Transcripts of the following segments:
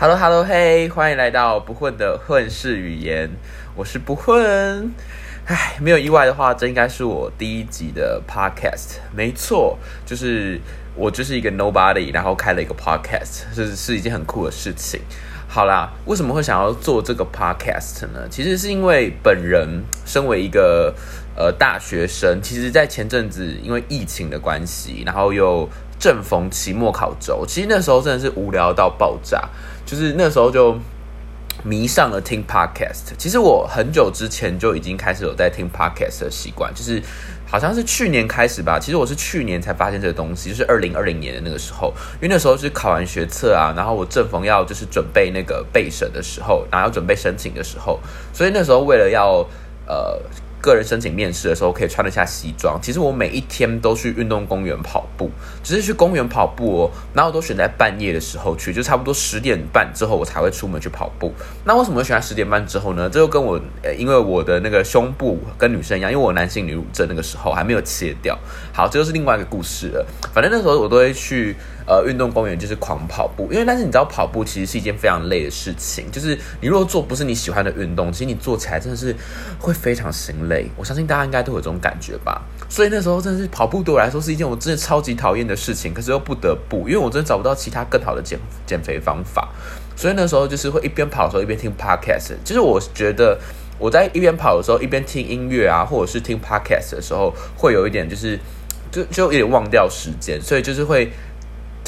Hello Hello Hey，欢迎来到不混的混世语言，我是不混。唉，没有意外的话，这应该是我第一集的 Podcast。没错，就是我就是一个 Nobody，然后开了一个 Podcast，这是是一件很酷的事情。好啦，为什么会想要做这个 Podcast 呢？其实是因为本人身为一个呃大学生，其实在前阵子因为疫情的关系，然后又正逢期末考周，其实那时候真的是无聊到爆炸。就是那时候就迷上了听 podcast。其实我很久之前就已经开始有在听 podcast 的习惯，就是好像是去年开始吧。其实我是去年才发现这个东西，就是二零二零年的那个时候，因为那时候是考完学测啊，然后我正逢要就是准备那个备审的时候，然后要准备申请的时候，所以那时候为了要呃。个人申请面试的时候可以穿得下西装。其实我每一天都去运动公园跑步，只是去公园跑步哦，然后都选在半夜的时候去，就差不多十点半之后我才会出门去跑步。那为什么会选在十点半之后呢？这就跟我，因为我的那个胸部跟女生一样，因为我男性女乳症那个时候还没有切掉。好，这就是另外一个故事了。反正那时候我都会去。呃，运动公园就是狂跑步，因为但是你知道跑步其实是一件非常累的事情，就是你如果做不是你喜欢的运动，其实你做起来真的是会非常心累。我相信大家应该都有这种感觉吧。所以那时候真的是跑步对我来说是一件我真的超级讨厌的事情，可是又不得不，因为我真的找不到其他更好的减减肥方法。所以那时候就是会一边跑的时候一边听 podcast。其实我觉得我在一边跑的时候一边听音乐啊，或者是听 podcast 的时候，会有一点就是就就有点忘掉时间，所以就是会。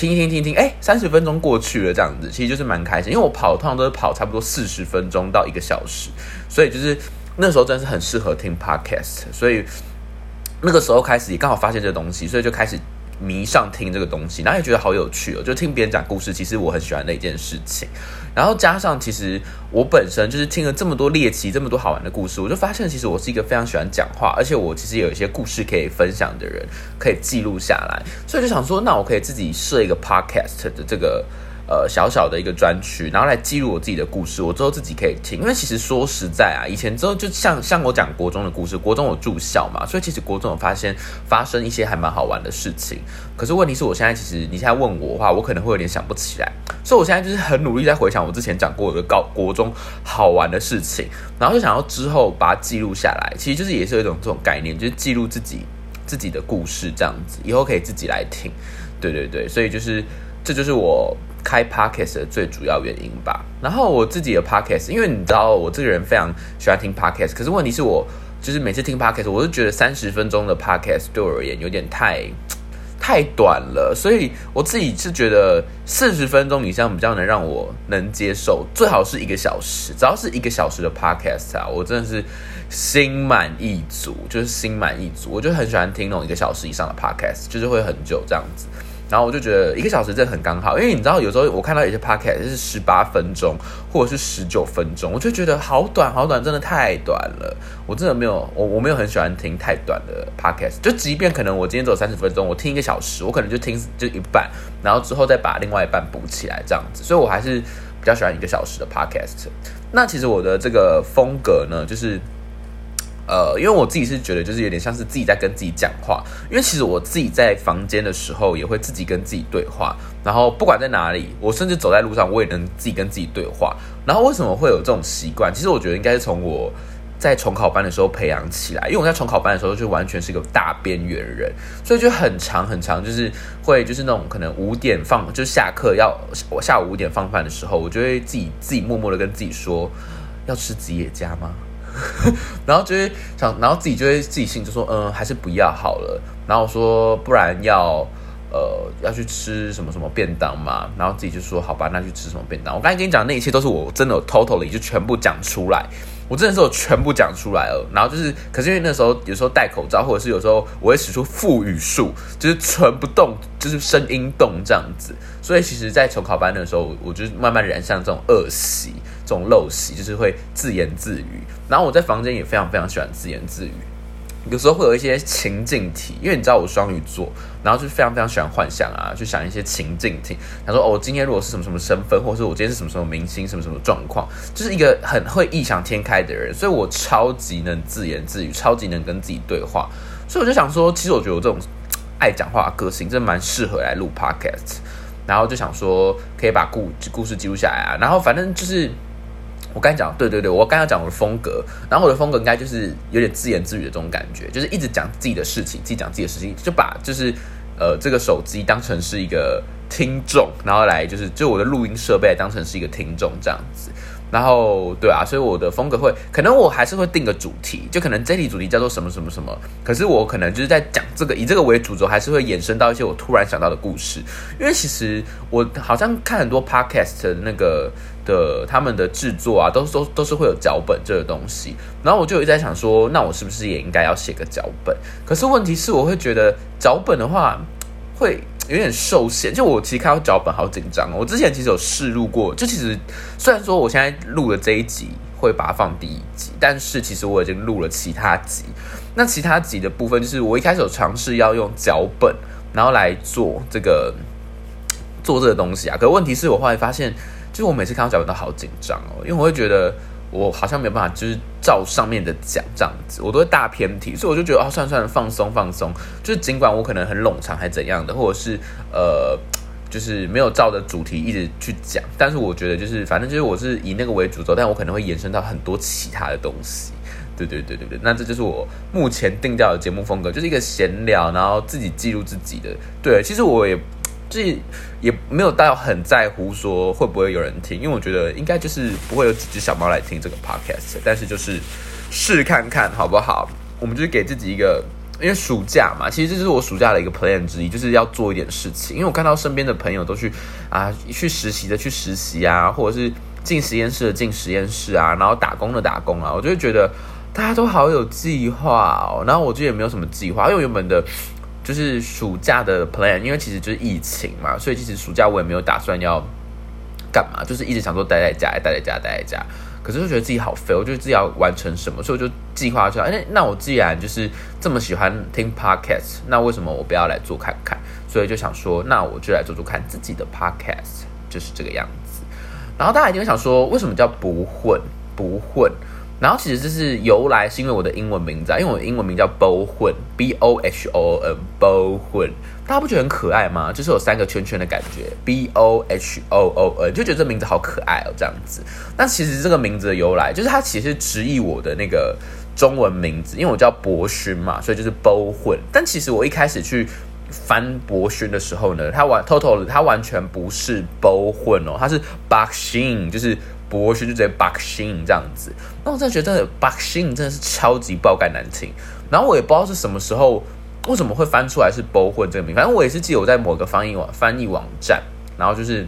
听听听听，哎，三十分钟过去了，这样子其实就是蛮开心，因为我跑通常都是跑差不多四十分钟到一个小时，所以就是那时候真的是很适合听 podcast，所以那个时候开始也刚好发现这东西，所以就开始。迷上听这个东西，然后也觉得好有趣哦，就听别人讲故事，其实我很喜欢的一件事情。然后加上，其实我本身就是听了这么多猎奇、这么多好玩的故事，我就发现，其实我是一个非常喜欢讲话，而且我其实有一些故事可以分享的人，可以记录下来。所以就想说，那我可以自己设一个 podcast 的这个。呃，小小的一个专区，然后来记录我自己的故事，我之后自己可以听。因为其实说实在啊，以前之后就像像我讲国中的故事，国中我住校嘛，所以其实国中有发现发生一些还蛮好玩的事情。可是问题是我现在其实你现在问我的话，我可能会有点想不起来。所以我现在就是很努力在回想我之前讲过的高国中好玩的事情，然后就想要之后把它记录下来。其实就是也是有一种这种概念，就是记录自己自己的故事这样子，以后可以自己来听。对对对，所以就是这就是我。开 podcast 的最主要原因吧。然后我自己的 podcast，因为你知道我这个人非常喜欢听 podcast，可是问题是我就是每次听 podcast，我就觉得三十分钟的 podcast 对我而言有点太太短了，所以我自己是觉得四十分钟以上比较能让我能接受，最好是一个小时，只要是一个小时的 podcast 啊，我真的是心满意足，就是心满意足，我就很喜欢听那种一个小时以上的 podcast，就是会很久这样子。然后我就觉得一个小时真的很刚好，因为你知道有时候我看到有些 podcast 是十八分钟或者是十九分钟，我就觉得好短好短，真的太短了。我真的没有我我没有很喜欢听太短的 podcast，就即便可能我今天走三十分钟，我听一个小时，我可能就听就一半，然后之后再把另外一半补起来这样子。所以我还是比较喜欢一个小时的 podcast。那其实我的这个风格呢，就是。呃，因为我自己是觉得，就是有点像是自己在跟自己讲话。因为其实我自己在房间的时候，也会自己跟自己对话。然后不管在哪里，我甚至走在路上，我也能自己跟自己对话。然后为什么会有这种习惯？其实我觉得应该是从我在重考班的时候培养起来。因为我在重考班的时候就完全是一个大边缘人，所以就很长很长，就是会就是那种可能五点放就下课要我下午五点放饭的时候，我就会自己自己默默的跟自己说，要吃吉野家吗？然后就会想，然后自己就会自己信，就说嗯，还是不要好了。然后说不然要呃要去吃什么什么便当嘛。然后自己就说好吧，那去吃什么便当。我刚才跟你讲那一切都是我真的有 totally 就全部讲出来，我真的是有全部讲出来了。然后就是，可是因为那时候有时候戴口罩，或者是有时候我会使出副语术，就是唇不动，就是声音动这样子。所以其实，在重考班的时候，我就慢慢染上这种恶习。这种陋习就是会自言自语，然后我在房间也非常非常喜欢自言自语，有时候会有一些情境题，因为你知道我双鱼座，然后就非常非常喜欢幻想啊，去想一些情境题。他说：“哦，今天如果是什么什么身份，或者是我今天是什么什么明星，什么什么状况，就是一个很会异想天开的人，所以我超级能自言自语，超级能跟自己对话。所以我就想说，其实我觉得我这种爱讲话的个性，真的蛮适合来录 podcast。”然后就想说可以把故故事记录下来啊，然后反正就是我刚才讲，对对对，我刚才讲我的风格，然后我的风格应该就是有点自言自语的这种感觉，就是一直讲自己的事情，自己讲自己的事情，就把就是呃这个手机当成是一个听众，然后来就是就我的录音设备当成是一个听众这样子。然后对啊，所以我的风格会，可能我还是会定个主题，就可能这题主题叫做什么什么什么。可是我可能就是在讲这个，以这个为主轴，还是会延伸到一些我突然想到的故事。因为其实我好像看很多 podcast 的那个的他们的制作啊，都都都是会有脚本这个东西。然后我就一直在想说，那我是不是也应该要写个脚本？可是问题是，我会觉得脚本的话会。有点受限，就我其实看到脚本好紧张哦。我之前其实有试录过，就其实虽然说我现在录的这一集会把它放第一集，但是其实我已经录了其他集。那其他集的部分，就是我一开始有尝试要用脚本，然后来做这个做这个东西啊。可问题是我后来发现，就是我每次看到脚本都好紧张哦，因为我会觉得。我好像没有办法，就是照上面的讲这样子，我都会大偏题，所以我就觉得啊，算算，放松放松。就是尽管我可能很冗长还怎样的，或者是呃，就是没有照着主题一直去讲，但是我觉得就是反正就是我是以那个为主轴，但我可能会延伸到很多其他的东西。对对对对对，那这就是我目前定调的节目风格，就是一个闲聊，然后自己记录自己的。对，其实我也。是也没有到很在乎说会不会有人听，因为我觉得应该就是不会有几只小猫来听这个 podcast，但是就是试看看好不好？我们就是给自己一个，因为暑假嘛，其实这是我暑假的一个 plan 之一，就是要做一点事情。因为我看到身边的朋友都去啊去实习的去实习啊，或者是进实验室的进实验室啊，然后打工的打工啊，我就会觉得大家都好有计划哦。然后我就也没有什么计划，因为原本的。就是暑假的 plan，因为其实就是疫情嘛，所以其实暑假我也没有打算要干嘛，就是一直想说待在家，待在家，待在家。可是就觉得自己好废，我觉得自己要完成什么，所以我就计划出来。哎，那我既然就是这么喜欢听 podcast，那为什么我不要来做看看？所以就想说，那我就来做做看自己的 podcast，就是这个样子。然后大家一定会想说，为什么叫不混？不混？然后其实这是由来，是因为我的英文名字，因为我的英文名叫 Bo 混，B O H O N，Bo 混，大家不觉得很可爱吗？就是有三个圈圈的感觉，B O H O O N，就觉得这名字好可爱哦，这样子。那其实这个名字的由来，就是它其实直译我的那个中文名字，因为我叫博勋嘛，所以就是 Bo 混。但其实我一开始去翻博勋的时候呢，它完 total 它完全不是 Bo 混哦，它是 Boxing，就是。博勋就直接 Boxing 这样子，那我真的觉得 Boxing 真的是超级爆肝难听。然后我也不知道是什么时候，为什么会翻出来是 Bo 混这个名，反正我也是记得我在某个翻译网翻译网站，然后就是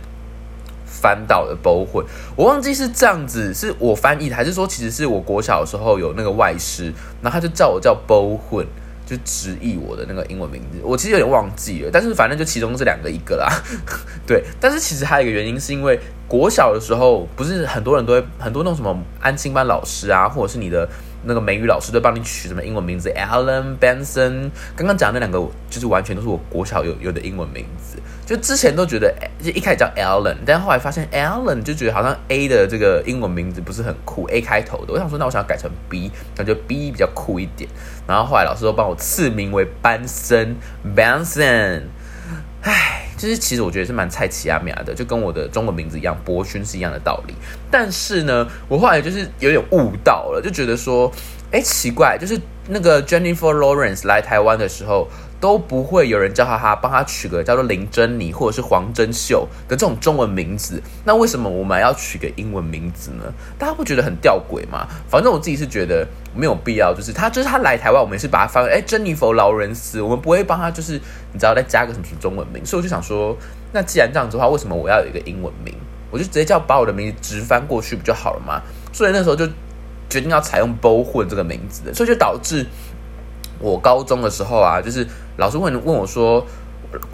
翻到了 Bo 混，我忘记是这样子，是我翻译的，还是说其实是我国小的时候有那个外师，然后他就叫我叫 Bo 混。就直译我的那个英文名字，我其实有点忘记了，但是反正就其中这两个一个啦。对，但是其实还有一个原因，是因为国小的时候，不是很多人都会很多那种什么安心班老师啊，或者是你的。那个美语老师都帮你取什么英文名字？Alan Benson，刚刚讲那两个就是完全都是我国小有有的英文名字。就之前都觉得就一开始叫 Alan，但后来发现 Alan 就觉得好像 A 的这个英文名字不是很酷，A 开头的。我想说，那我想要改成 B，感觉 B 比较酷一点。然后后来老师都帮我赐名为班森 Benson。唉。其实，其实我觉得是蛮菜奇亚米亚的，就跟我的中文名字一样，博勋是一样的道理。但是呢，我后来就是有点悟到了，就觉得说，哎，奇怪，就是那个 Jennifer Lawrence 来台湾的时候。都不会有人叫他，他帮他取个叫做林珍妮或者是黄珍秀的这种中文名字。那为什么我们要取个英文名字呢？大家不觉得很吊诡吗？反正我自己是觉得没有必要。就是他，就是他来台湾，我们也是把他翻哎，珍妮佛劳伦斯，我们不会帮他，就是你知道再加个什么中文名。所以我就想说，那既然这样子的话，为什么我要有一个英文名？我就直接叫把我的名字直翻过去不就好了吗？所以那时候就决定要采用 “bo 混”这个名字的，所以就导致。我高中的时候啊，就是老师问问我说，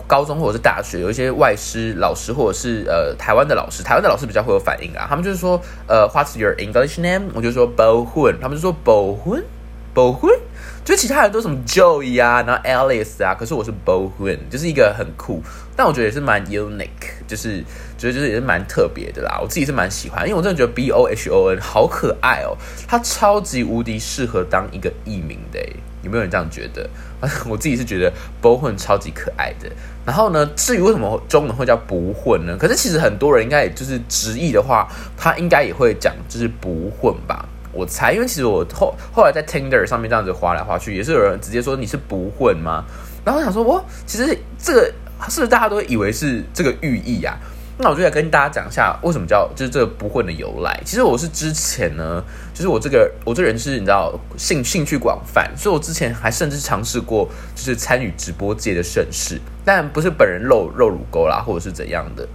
高中或者是大学有一些外师老师，或者是呃台湾的老师，台湾的老师比较会有反应啊。他们就是说，呃，What's your English name？我就说 Bo Hun，他们就说 Bo Hun，Bo Hun。就其他人都什么 Joey 啊，然后 Alice 啊，可是我是 Bohun，就是一个很酷，但我觉得也是蛮 unique，就是觉得就是也是蛮特别的啦。我自己是蛮喜欢，因为我真的觉得 B O H O N 好可爱哦，他超级无敌适合当一个艺名的，有没有人这样觉得？我自己是觉得 Bo 混超级可爱的。然后呢，至于为什么中文会叫不混呢？可是其实很多人应该也就是直译的话，他应该也会讲就是不混吧。我猜，因为其实我后后来在 Tinder 上面这样子划来划去，也是有人直接说你是不混吗？然后我想说，我其实这个是不是大家都以为是这个寓意啊？那我就来跟大家讲一下为什么叫就是这个不混的由来。其实我是之前呢，就是我这个我这人是你知道兴兴趣广泛，所以我之前还甚至尝试过就是参与直播界的盛事，但不是本人露露乳沟啦，或者是怎样的。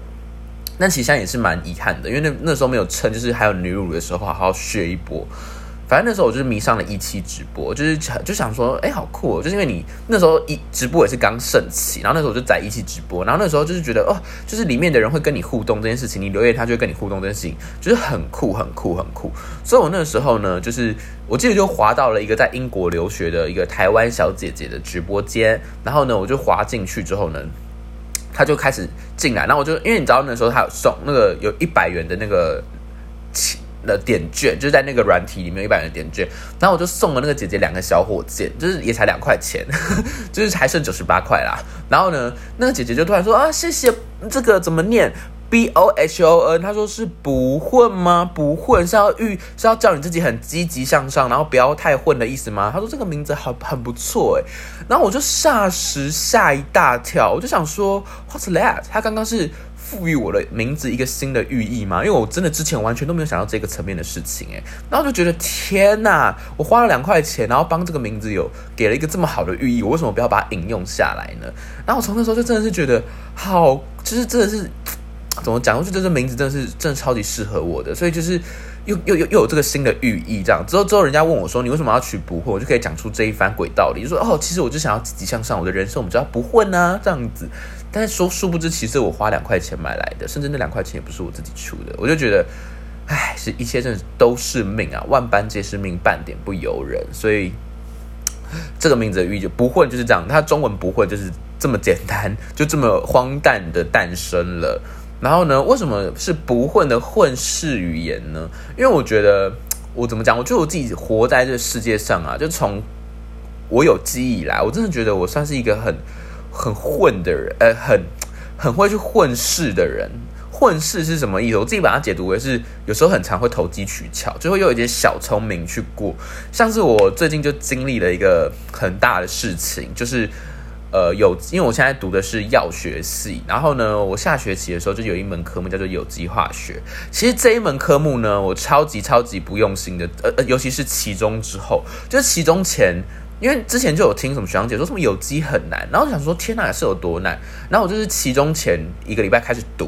那其实也是蛮遗憾的，因为那那时候没有趁，就是还有女乳的时候，好好学一波。反正那时候我就是迷上了一期直播，就是就想说，哎，好酷！哦！就是因为你那时候一直播也是刚盛起，然后那时候我就在一期直播，然后那时候就是觉得，哦，就是里面的人会跟你互动这件事情，你留言他就会跟你互动这件事情，就是很酷，很酷，很酷。所以我那时候呢，就是我记得就滑到了一个在英国留学的一个台湾小姐姐的直播间，然后呢，我就滑进去之后呢。他就开始进来，然后我就因为你知道那时候他有送那个有一百元的那个的点券，就是在那个软体里面一百元点券，然后我就送了那个姐姐两个小火箭，就是也才两块钱，就是还剩九十八块啦。然后呢，那个姐姐就突然说啊，谢谢，这个怎么念？B O H O N，他说是不混吗？不混是要遇是要叫你自己很积极向上，然后不要太混的意思吗？他说这个名字很很不错诶。然后我就霎时吓一大跳，我就想说 What's that？他刚刚是赋予我的名字一个新的寓意吗？因为我真的之前完全都没有想到这个层面的事情诶。然后就觉得天哪，我花了两块钱，然后帮这个名字有给了一个这么好的寓意，我为什么不要把它引用下来呢？然后我从那时候就真的是觉得好，就是真的是。怎么讲？我觉得这名字真的是真的超级适合我的，所以就是又又又又有这个新的寓意。这样之后之后，人家问我说：“你为什么要取不混？”我就可以讲出这一番鬼道理，就说：“哦，其实我就想要积极向上，我的人生我们就要不混啊，这样子。”但是说殊不知，其实我花两块钱买来的，甚至那两块钱也不是我自己出的。我就觉得，唉，是一切真的都是命啊，万般皆是命，半点不由人。所以这个名字的寓意就不混就是这样，它中文不混就是这么简单，就这么荒诞的诞生了。然后呢？为什么是不混的混世语言呢？因为我觉得，我怎么讲？我觉得我自己活在这世界上啊，就从我有记忆以来，我真的觉得我算是一个很很混的人，呃，很很会去混世的人。混世是什么意思？我自己把它解读为是有时候很常会投机取巧，就会用一点小聪明去过。像是我最近就经历了一个很大的事情，就是。呃，有，因为我现在读的是药学系，然后呢，我下学期的时候就有一门科目叫做有机化学。其实这一门科目呢，我超级超级不用心的，呃呃，尤其是期中之后，就是期中前，因为之前就有听什么学长姐说什么有机很难，然后想说天哪，是有多难？然后我就是期中前一个礼拜开始读，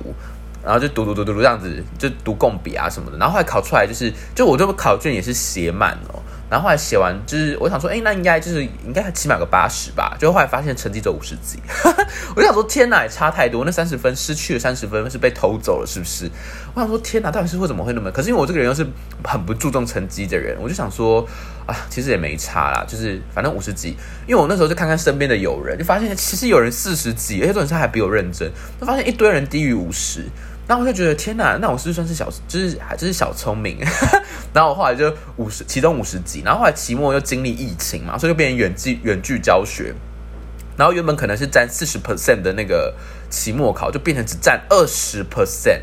然后就读读读读读这样子，就读共笔啊什么的，然后后来考出来就是，就我这个考卷也是写满了。然后后来写完，就是我想说，哎，那应该就是应该起码个八十吧。就后来发现成绩只有五十几，我就想说，天哪，差太多。那三十分失去了三十分，是被偷走了，是不是？我想说，天哪，到底是为什么会那么？可是因为我这个人又是很不注重成绩的人，我就想说，啊，其实也没差啦，就是反正五十几。因为我那时候就看看身边的友人，就发现其实有人四十几，而且这种事还比我认真，就发现一堆人低于五十。然后我就觉得天哪，那我是不是算是小，就是还就是小聪明。然后我后来就五十，其中五十几。然后后来期末又经历疫情嘛，所以就变成远距远距教学。然后原本可能是占四十 percent 的那个期末考，就变成只占二十 percent。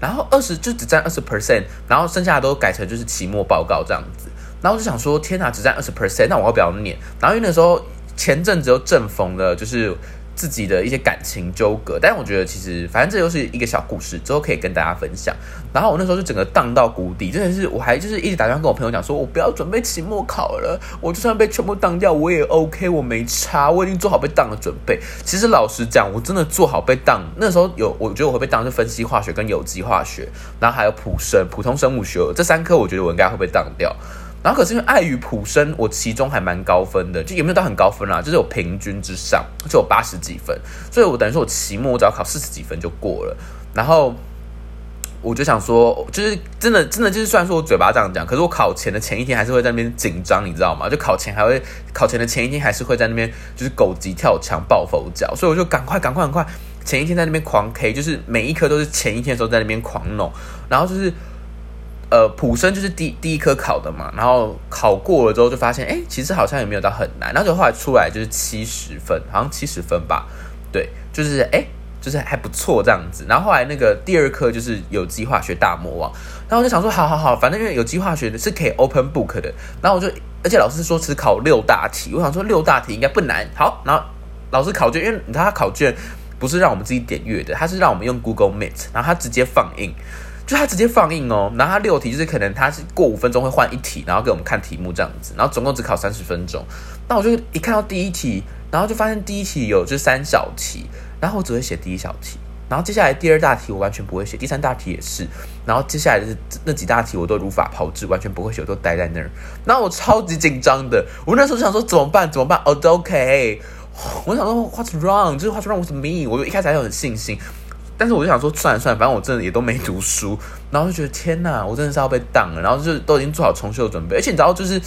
然后二十就只占二十 percent，然后剩下的都改成就是期末报告这样子。然后我就想说，天哪，只占二十 percent，那我要不要念？然后因为那时候前阵子又正逢了，就是。自己的一些感情纠葛，但我觉得其实反正这又是一个小故事，之后可以跟大家分享。然后我那时候就整个荡到谷底，真的是我还就是一直打电话跟我朋友讲，说我不要准备期末考了，我就算被全部当掉我也 OK，我没差，我已经做好被当的准备。其实老实讲，我真的做好被当。那时候有我觉得我会被当，就分析化学跟有机化学，然后还有普生、普通生物学这三科，我觉得我应该会被当掉。然后可是因为碍于普生，我其中还蛮高分的，就有没有到很高分啦？就是有平均之上，就有八十几分，所以我等于说我期末我只要考四十几分就过了。然后我就想说，就是真的真的就是，虽然说我嘴巴这样讲，可是我考前的前一天还是会在那边紧张，你知道吗？就考前还会考前的前一天还是会在那边就是狗急跳墙抱佛脚，所以我就赶快赶快赶快前一天在那边狂 K，就是每一科都是前一天的时候在那边狂弄，然后就是呃普生就是第第一科考的嘛，然后考过了之后就发现，哎，其实好像也没有到很难，然后就后来出来就是七十分，好像七十分吧，对，就是哎。就是还不错这样子，然后后来那个第二科就是有机化学大魔王，然后我就想说，好好好，反正因为有机化学的是可以 open book 的，然后我就，而且老师说只考六大题，我想说六大题应该不难，好，然后老师考卷，因为他考卷不是让我们自己点阅的，他是让我们用 Google Meet，然后他直接放映，就他直接放映哦，然后他六题就是可能他是过五分钟会换一题，然后给我们看题目这样子，然后总共只考三十分钟，那我就一看到第一题，然后就发现第一题有就三小题。然后我只会写第一小题，然后接下来第二大题我完全不会写，第三大题也是，然后接下来的那几大题我都如法炮制，完全不会写，我都待在那儿。然后我超级紧张的，我那时候想说怎么办？怎么办？哦，OK，我想说 What's wrong？就是 What's wrong with me？我就一开始还有很信心，但是我就想说算了算了，反正我真的也都没读书，然后就觉得天哪，我真的是要被当了，然后就都已经做好重修的准备，而且你知道就是。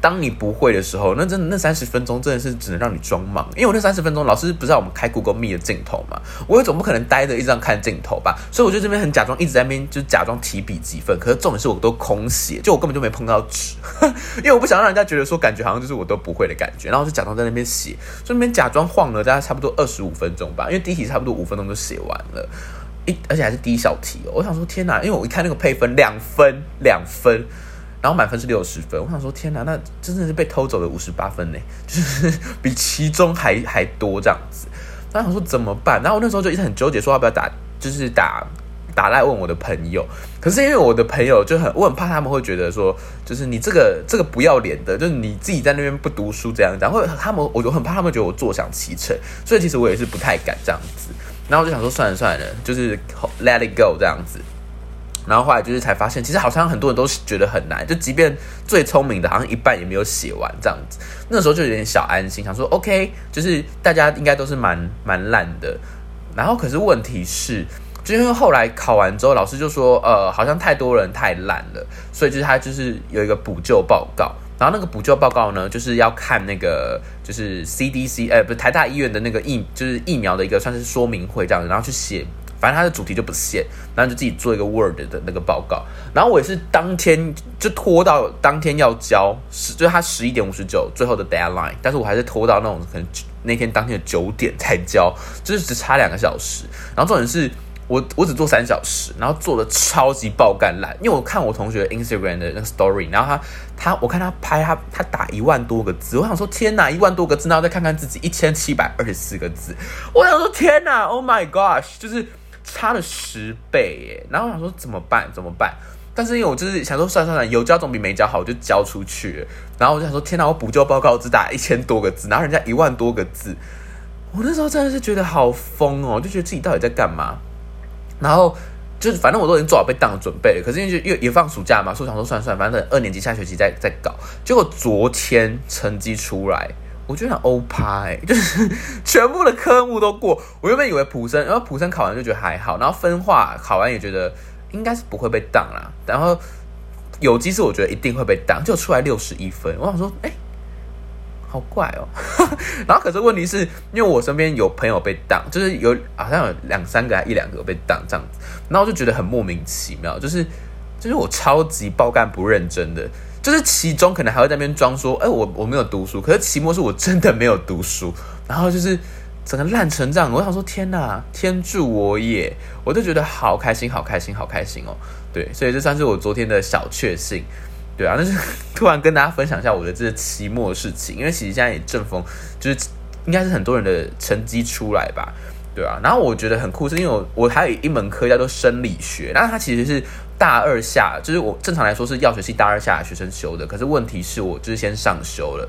当你不会的时候，那真的那三十分钟真的是只能让你装忙，因为我那三十分钟老师不是让我们开 Google Meet 的镜头嘛，我也总不可能待着一直看镜头吧，所以我就这边很假装一直在那边就假装提笔记分，可是重点是我都空写，就我根本就没碰到纸，因为我不想让人家觉得说感觉好像就是我都不会的感觉，然后就假装在那边写，所以那边假装晃了大概差不多二十五分钟吧，因为第一题差不多五分钟就写完了，一而且还是第一小题哦，我想说天哪，因为我一看那个配分两分两分。然后满分是六十分，我想说天哪，那真的是被偷走了五十八分呢，就是比其中还还多这样子。那想说怎么办？然后我那时候就一直很纠结，说要不要打，就是打打来问我的朋友。可是因为我的朋友就很，我很怕他们会觉得说，就是你这个这个不要脸的，就是你自己在那边不读书这样讲，或者他们我就很怕他们觉得我坐享其成，所以其实我也是不太敢这样子。然后我就想说算了算了，就是 let it go 这样子。然后后来就是才发现，其实好像很多人都觉得很难，就即便最聪明的，好像一半也没有写完这样子。那时候就有点小安心，想说 OK，就是大家应该都是蛮蛮烂的。然后可是问题是，就因为后来考完之后，老师就说，呃，好像太多人太烂了，所以就是他就是有一个补救报告。然后那个补救报告呢，就是要看那个就是 CDC，呃，不是台大医院的那个疫，就是疫苗的一个算是说明会这样子，然后去写。反正它的主题就不限，然后就自己做一个 Word 的那个报告。然后我也是当天就拖到当天要交，十就是他十一点五十九最后的 deadline，但是我还是拖到那种可能那天当天的九点才交，就是只差两个小时。然后重点是我我只做三小时，然后做的超级爆干烂，因为我看我同学 Instagram 的那个 story，然后他他我看他拍他他打一万多个字，我想说天哪，一万多个字，然后再看看自己一千七百二十四个字，我想说天哪，Oh my gosh，就是。差了十倍耶，然后我想说怎么办？怎么办？但是因为我就是想说，算算算，有交总比没交好，我就交出去。然后我就想说，天哪！我补救报告只打一千多个字，然后人家一万多个字，我那时候真的是觉得好疯哦，就觉得自己到底在干嘛？然后就是反正我都已经做好被当的准备了，可是因为就又也放暑假嘛，所以想说算算，反正等二年级下学期再再搞。结果昨天成绩出来。我觉得很欧趴哎，就是全部的科目都过。我原本以为普生，然后普生考完就觉得还好，然后分化考完也觉得应该是不会被挡啦。然后有机是我觉得一定会被挡，就出来六十一分。我想说，哎，好怪哦。然后可是问题是因为我身边有朋友被挡，就是有好像有两三个、一两个被挡这样子，然后我就觉得很莫名其妙，就是就是我超级爆干不认真的。就是其中可能还会在那边装说，哎，我我没有读书，可是期末是我真的没有读书，然后就是整个烂成这样，我想说天哪，天助我也，我就觉得好开心，好开心，好开心哦，对，所以这算是我昨天的小确幸，对啊，那是突然跟大家分享一下我的这个期末的事情，因为其实现在也正逢，就是应该是很多人的成绩出来吧。对啊，然后我觉得很酷，是因为我我还有一门课叫做生理学，那它其实是大二下，就是我正常来说是药学系大二下的学生修的，可是问题是我就是先上修了，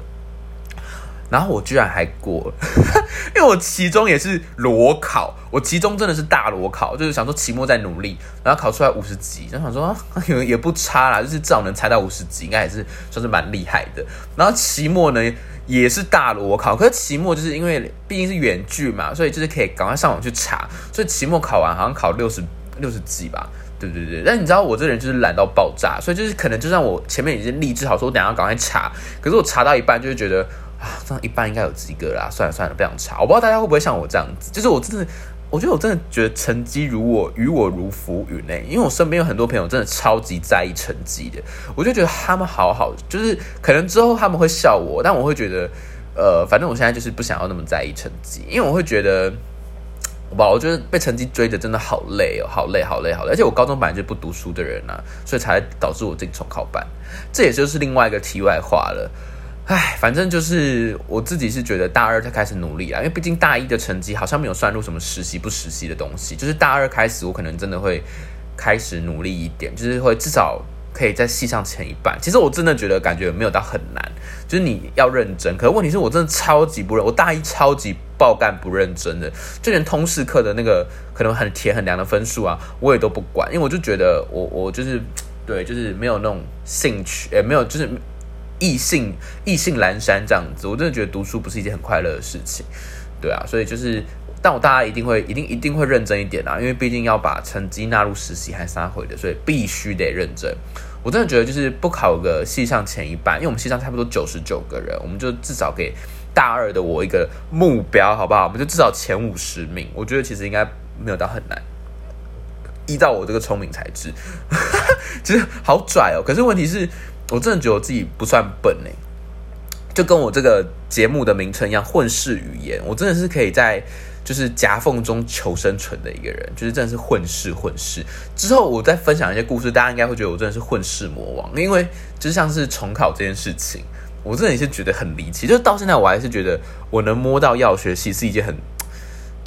然后我居然还过了，因为我期中也是裸考，我期中真的是大裸考，就是想说期末再努力，然后考出来五十级，就想说也 也不差啦，就是至少能猜到五十级，应该也是算是蛮厉害的，然后期末呢。也是大裸考，可是期末就是因为毕竟是远距嘛，所以就是可以赶快上网去查，所以期末考完好像考六十六十几吧。对对对，但你知道我这人就是懒到爆炸，所以就是可能就算我前面已经立志好说，我等下赶快查，可是我查到一半就会觉得啊，这样一半应该有及格啦，算了算了，不想查。我不知道大家会不会像我这样子，就是我真的，我觉得我真的觉得成绩如我与我如浮云呢，因为我身边有很多朋友真的超级在意成绩的，我就觉得他们好好，就是可能之后他们会笑我，但我会觉得，呃，反正我现在就是不想要那么在意成绩，因为我会觉得。吧，我觉得被成绩追着真的好累哦，好累，好累，好累。而且我高中本来就不读书的人啊，所以才导致我自己重考班。这也就是另外一个题外话了。唉，反正就是我自己是觉得大二才开始努力啦，因为毕竟大一的成绩好像没有算入什么实习不实习的东西。就是大二开始，我可能真的会开始努力一点，就是会至少。可以在戏上前一半，其实我真的觉得感觉没有到很难，就是你要认真。可是问题是我真的超级不认，我大一超级爆干不认真的，就连通识课的那个可能很甜很凉的分数啊，我也都不管，因为我就觉得我我就是对，就是没有那种兴趣，也没有就是异性异性阑珊这样子。我真的觉得读书不是一件很快乐的事情，对啊，所以就是，但我大家一定会一定一定会认真一点啊，因为毕竟要把成绩纳入实习还三回的，所以必须得认真。我真的觉得，就是不考个系上前一半，因为我们系上差不多九十九个人，我们就至少给大二的我一个目标，好不好？我们就至少前五十名。我觉得其实应该没有到很难。依照我这个聪明才智，其实好拽哦。可是问题是我真的觉得我自己不算笨呢，就跟我这个节目的名称一样，混世语言，我真的是可以在。就是夹缝中求生存的一个人，就是真的是混世混世。之后我再分享一些故事，大家应该会觉得我真的是混世魔王，因为就像是重考这件事情，我真的也是觉得很离奇。就是到现在我还是觉得我能摸到药学系是一件很。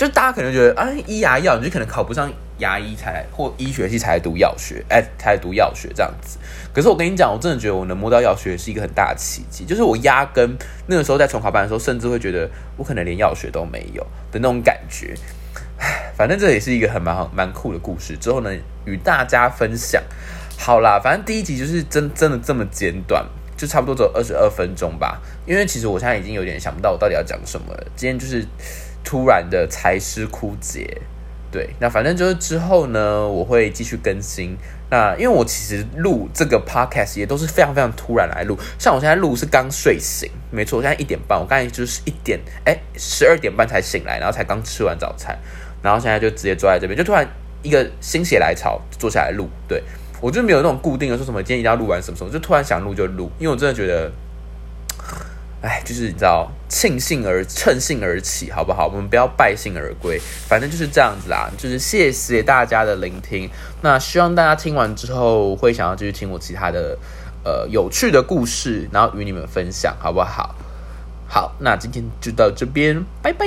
就大家可能觉得啊，医牙药你就可能考不上牙医才或医学系才读药学，哎，才读药学这样子。可是我跟你讲，我真的觉得我能摸到药学是一个很大的奇迹。就是我压根那个时候在重考班的时候，甚至会觉得我可能连药学都没有的那种感觉。反正这也是一个很蛮好蛮酷的故事。之后呢，与大家分享。好啦，反正第一集就是真真的这么简短，就差不多只有二十二分钟吧。因为其实我现在已经有点想不到我到底要讲什么了。今天就是。突然的才师枯竭，对，那反正就是之后呢，我会继续更新。那因为我其实录这个 podcast 也都是非常非常突然来录，像我现在录是刚睡醒，没错，我现在一点半，我刚才就是一点，哎，十二点半才醒来，然后才刚吃完早餐，然后现在就直接坐在这边，就突然一个心血来潮坐下来录。对我就没有那种固定的说什么今天一定要录完什么什么，就突然想录就录，因为我真的觉得。哎，就是你知道，庆幸而趁兴而起，好不好？我们不要败兴而归，反正就是这样子啦。就是谢谢大家的聆听，那希望大家听完之后会想要继续听我其他的呃有趣的故事，然后与你们分享，好不好？好，那今天就到这边，拜拜。